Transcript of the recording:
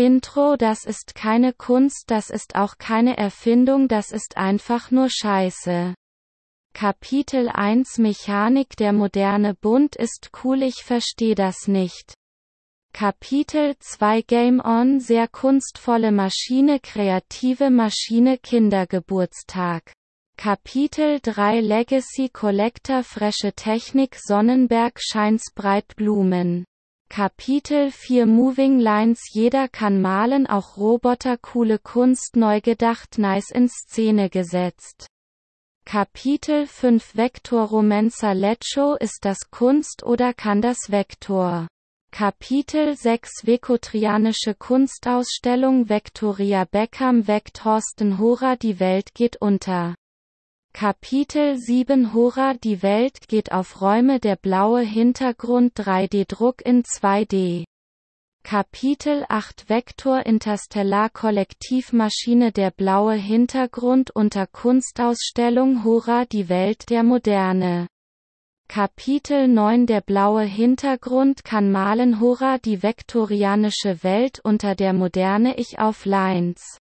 Intro Das ist keine Kunst, das ist auch keine Erfindung, das ist einfach nur Scheiße. Kapitel 1 Mechanik Der moderne Bund ist cool ich versteh das nicht. Kapitel 2 Game On Sehr kunstvolle Maschine Kreative Maschine Kindergeburtstag Kapitel 3 Legacy Collector Frische Technik Sonnenberg Scheins Breitblumen Kapitel 4 Moving Lines Jeder kann malen auch Roboter Coole Kunst neu gedacht nice in Szene gesetzt Kapitel 5 Vektor Romancer Leccio Ist das Kunst oder kann das Vektor? Kapitel 6 Vekotrianische Kunstausstellung Vectoria Beckham weckt Horsten Hora Die Welt geht unter. Kapitel 7 Hora Die Welt geht auf Räume Der blaue Hintergrund 3D-Druck in 2D Kapitel 8 Vektor Interstellar Kollektivmaschine Der blaue Hintergrund unter Kunstausstellung Hora Die Welt der Moderne. Kapitel 9 Der blaue Hintergrund kann malen Hora die vektorianische Welt unter der Moderne Ich auf Lines